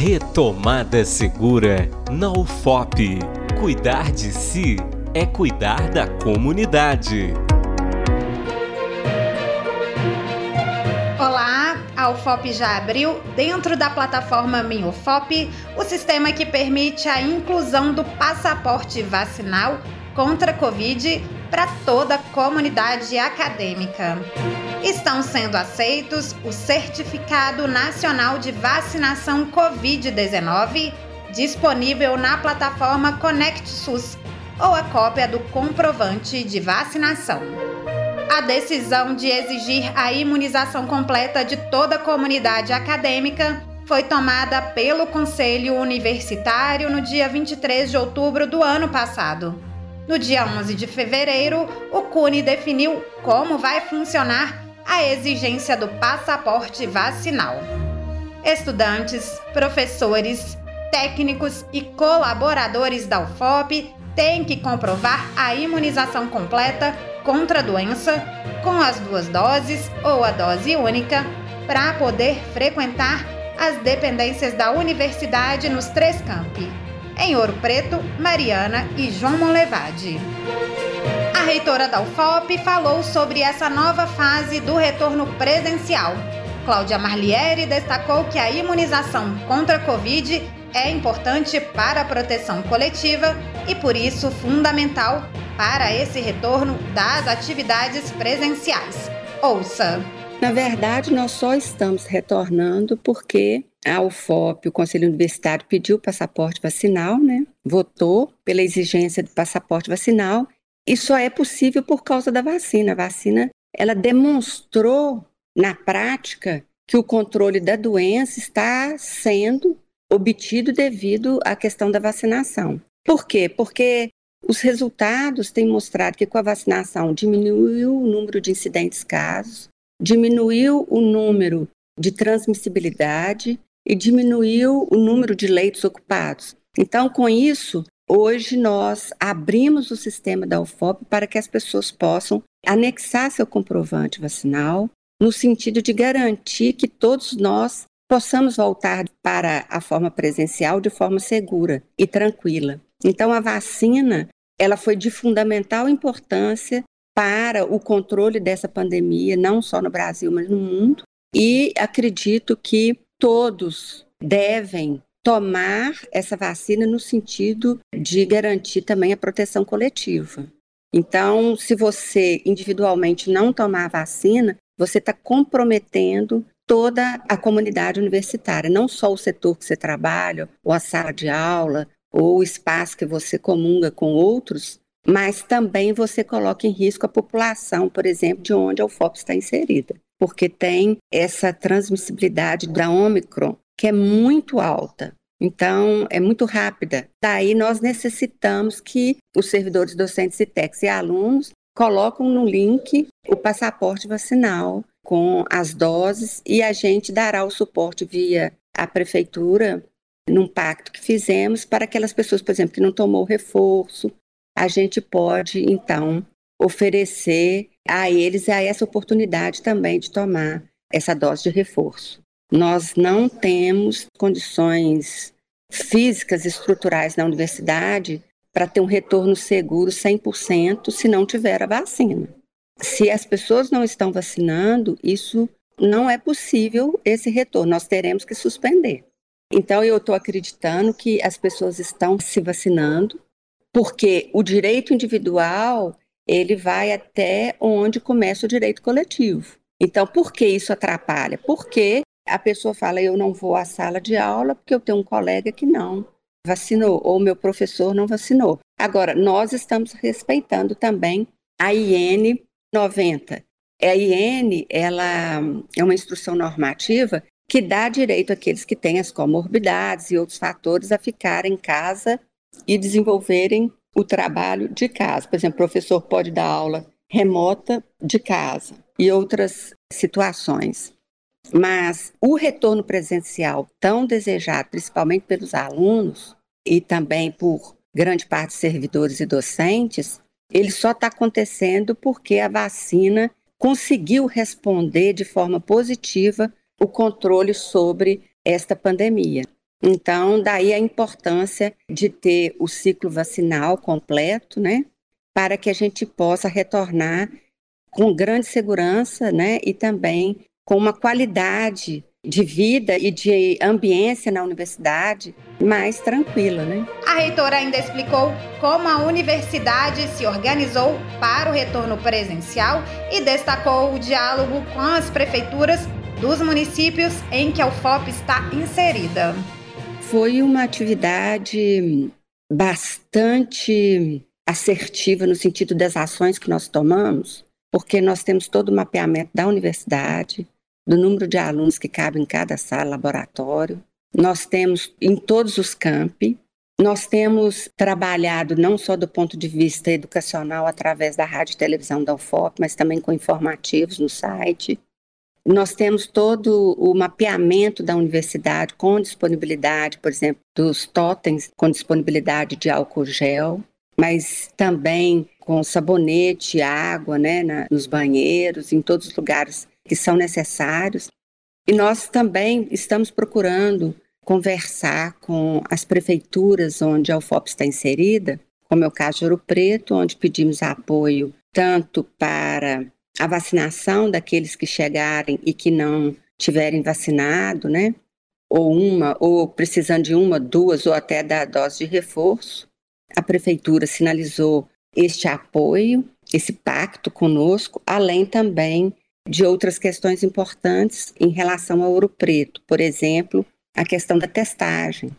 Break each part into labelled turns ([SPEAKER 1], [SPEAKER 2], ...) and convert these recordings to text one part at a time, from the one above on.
[SPEAKER 1] Retomada Segura na UFOP. Cuidar de si é cuidar da comunidade.
[SPEAKER 2] Olá, a UFOP já abriu, dentro da plataforma MinUFOP, o sistema que permite a inclusão do passaporte vacinal contra a Covid para toda a comunidade acadêmica estão sendo aceitos o Certificado Nacional de Vacinação Covid-19, disponível na plataforma Conect SUS, ou a cópia do comprovante de vacinação. A decisão de exigir a imunização completa de toda a comunidade acadêmica foi tomada pelo Conselho Universitário no dia 23 de outubro do ano passado. No dia 11 de fevereiro, o CUNE definiu como vai funcionar a exigência do passaporte vacinal. Estudantes, professores, técnicos e colaboradores da UFOP têm que comprovar a imunização completa contra a doença com as duas doses ou a dose única para poder frequentar as dependências da universidade nos três campi, em Ouro Preto, Mariana e João Monlevade. Reitora da UFOP falou sobre essa nova fase do retorno presencial. Cláudia Marliere destacou que a imunização contra a Covid é importante para a proteção coletiva e, por isso, fundamental para esse retorno das atividades presenciais. Ouça!
[SPEAKER 3] Na verdade, nós só estamos retornando porque a UFOP, o Conselho Universitário, pediu passaporte vacinal, né? Votou pela exigência do passaporte vacinal e só é possível por causa da vacina. A vacina, ela demonstrou na prática que o controle da doença está sendo obtido devido à questão da vacinação. Por quê? Porque os resultados têm mostrado que com a vacinação diminuiu o número de incidentes casos, diminuiu o número de transmissibilidade e diminuiu o número de leitos ocupados. Então, com isso, Hoje nós abrimos o sistema da UFOP para que as pessoas possam anexar seu comprovante vacinal, no sentido de garantir que todos nós possamos voltar para a forma presencial de forma segura e tranquila. Então a vacina, ela foi de fundamental importância para o controle dessa pandemia, não só no Brasil, mas no mundo, e acredito que todos devem tomar essa vacina no sentido de garantir também a proteção coletiva. Então, se você individualmente não tomar a vacina, você está comprometendo toda a comunidade universitária, não só o setor que você trabalha, ou a sala de aula, ou o espaço que você comunga com outros, mas também você coloca em risco a população, por exemplo, de onde a UFOP está inserida, porque tem essa transmissibilidade da Omicron, que é muito alta. Então, é muito rápida. Daí, nós necessitamos que os servidores docentes e técnicos e alunos colocam no link o passaporte vacinal com as doses e a gente dará o suporte via a prefeitura num pacto que fizemos para aquelas pessoas, por exemplo, que não tomou reforço, a gente pode então oferecer a eles essa oportunidade também de tomar essa dose de reforço. Nós não temos condições físicas estruturais na universidade para ter um retorno seguro 100% se não tiver a vacina. Se as pessoas não estão vacinando, isso não é possível esse retorno, nós teremos que suspender. Então, eu estou acreditando que as pessoas estão se vacinando, porque o direito individual ele vai até onde começa o direito coletivo. Então, por que isso atrapalha? Porque a pessoa fala: eu não vou à sala de aula porque eu tenho um colega que não vacinou, ou meu professor não vacinou. Agora, nós estamos respeitando também a IN 90. A IN ela é uma instrução normativa que dá direito àqueles que têm as comorbidades e outros fatores a ficarem em casa e desenvolverem o trabalho de casa. Por exemplo, o professor pode dar aula remota de casa e outras situações. Mas o retorno presencial tão desejado, principalmente pelos alunos e também por grande parte dos servidores e docentes, ele só está acontecendo porque a vacina conseguiu responder de forma positiva o controle sobre esta pandemia. Então, daí a importância de ter o ciclo vacinal completo, né? Para que a gente possa retornar com grande segurança, né? E também com uma qualidade de vida e de ambiência na universidade mais tranquila, né?
[SPEAKER 2] A reitora ainda explicou como a universidade se organizou para o retorno presencial e destacou o diálogo com as prefeituras dos municípios em que a UFOP está inserida.
[SPEAKER 3] Foi uma atividade bastante assertiva no sentido das ações que nós tomamos, porque nós temos todo o mapeamento da universidade, do número de alunos que cabem em cada sala, laboratório. Nós temos em todos os campi. Nós temos trabalhado não só do ponto de vista educacional através da rádio e televisão da UFOP, mas também com informativos no site. Nós temos todo o mapeamento da universidade com disponibilidade, por exemplo, dos totens com disponibilidade de álcool gel, mas também com sabonete, água, né, na, nos banheiros, em todos os lugares que são necessários. E nós também estamos procurando conversar com as prefeituras onde a UFOP está inserida, como é o caso de Ouro Preto, onde pedimos apoio tanto para a vacinação daqueles que chegarem e que não tiverem vacinado, né? Ou uma, ou precisando de uma, duas ou até da dose de reforço. A prefeitura sinalizou este apoio, esse pacto conosco, além também de outras questões importantes em relação ao ouro preto, por exemplo, a questão da testagem.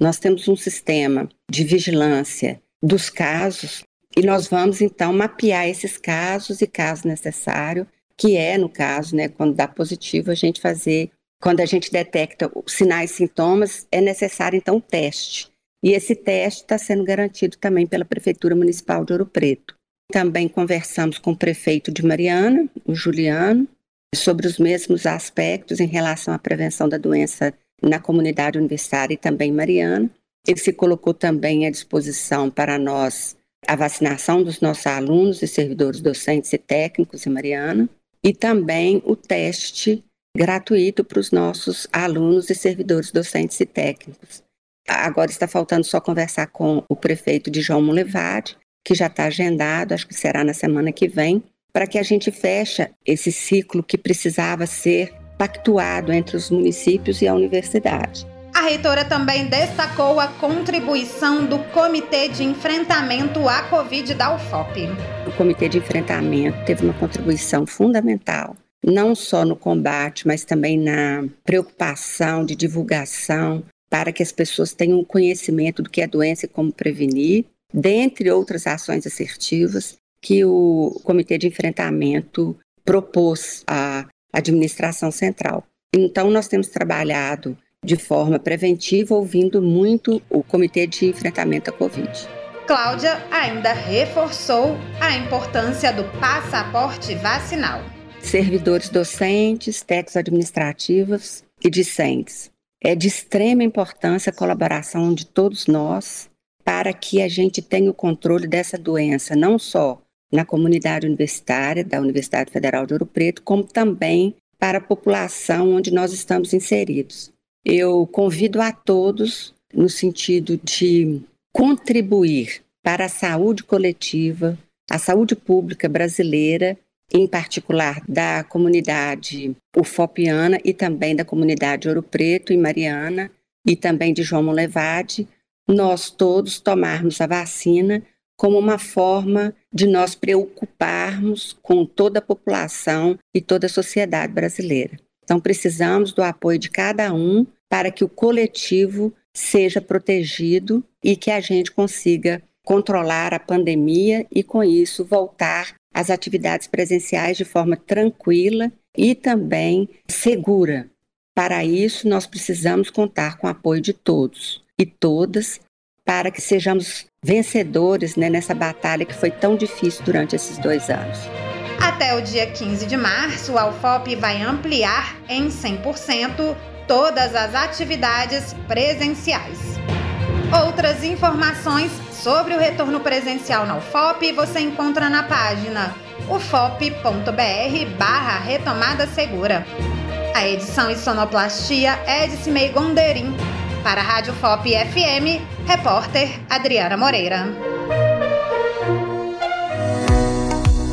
[SPEAKER 3] Nós temos um sistema de vigilância dos casos e nós vamos então mapear esses casos e caso necessário, que é no caso, né, quando dá positivo, a gente fazer, quando a gente detecta sinais e sintomas, é necessário então um teste. E esse teste está sendo garantido também pela Prefeitura Municipal de Ouro Preto. Também conversamos com o prefeito de Mariana, o Juliano, sobre os mesmos aspectos em relação à prevenção da doença na comunidade universitária e também Mariana. Ele se colocou também à disposição para nós a vacinação dos nossos alunos e servidores docentes e técnicos em Mariana e também o teste gratuito para os nossos alunos e servidores docentes e técnicos. Agora está faltando só conversar com o prefeito de João Molevade que já está agendado, acho que será na semana que vem, para que a gente feche esse ciclo que precisava ser pactuado entre os municípios e a universidade.
[SPEAKER 2] A reitora também destacou a contribuição do Comitê de Enfrentamento à Covid da UFOP.
[SPEAKER 3] O Comitê de Enfrentamento teve uma contribuição fundamental, não só no combate, mas também na preocupação de divulgação para que as pessoas tenham conhecimento do que é doença e como prevenir, dentre outras ações assertivas que o Comitê de Enfrentamento propôs à administração central. Então, nós temos trabalhado de forma preventiva, ouvindo muito o Comitê de Enfrentamento à Covid.
[SPEAKER 2] Cláudia ainda reforçou a importância do passaporte vacinal.
[SPEAKER 3] Servidores docentes, técnicos administrativos e discentes. É de extrema importância a colaboração de todos nós para que a gente tenha o controle dessa doença, não só na comunidade universitária da Universidade Federal de Ouro Preto, como também para a população onde nós estamos inseridos. Eu convido a todos no sentido de contribuir para a saúde coletiva, a saúde pública brasileira, em particular da comunidade ufopiana e também da comunidade Ouro Preto e Mariana, e também de João Molevade, nós todos tomarmos a vacina como uma forma de nós preocuparmos com toda a população e toda a sociedade brasileira. Então, precisamos do apoio de cada um para que o coletivo seja protegido e que a gente consiga controlar a pandemia e, com isso, voltar às atividades presenciais de forma tranquila e também segura. Para isso, nós precisamos contar com o apoio de todos e todas para que sejamos vencedores né, nessa batalha que foi tão difícil durante esses dois anos.
[SPEAKER 2] Até o dia 15 de março, a UFOP vai ampliar em 100% todas as atividades presenciais. Outras informações sobre o retorno presencial na UFOP você encontra na página ufop.br barra retomada segura. A edição e sonoplastia é de Cimei Gonderim Para a Rádio FOP FM, repórter Adriana Moreira.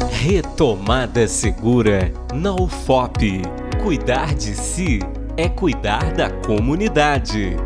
[SPEAKER 1] Retomada segura na UFOP. Cuidar de si é cuidar da comunidade.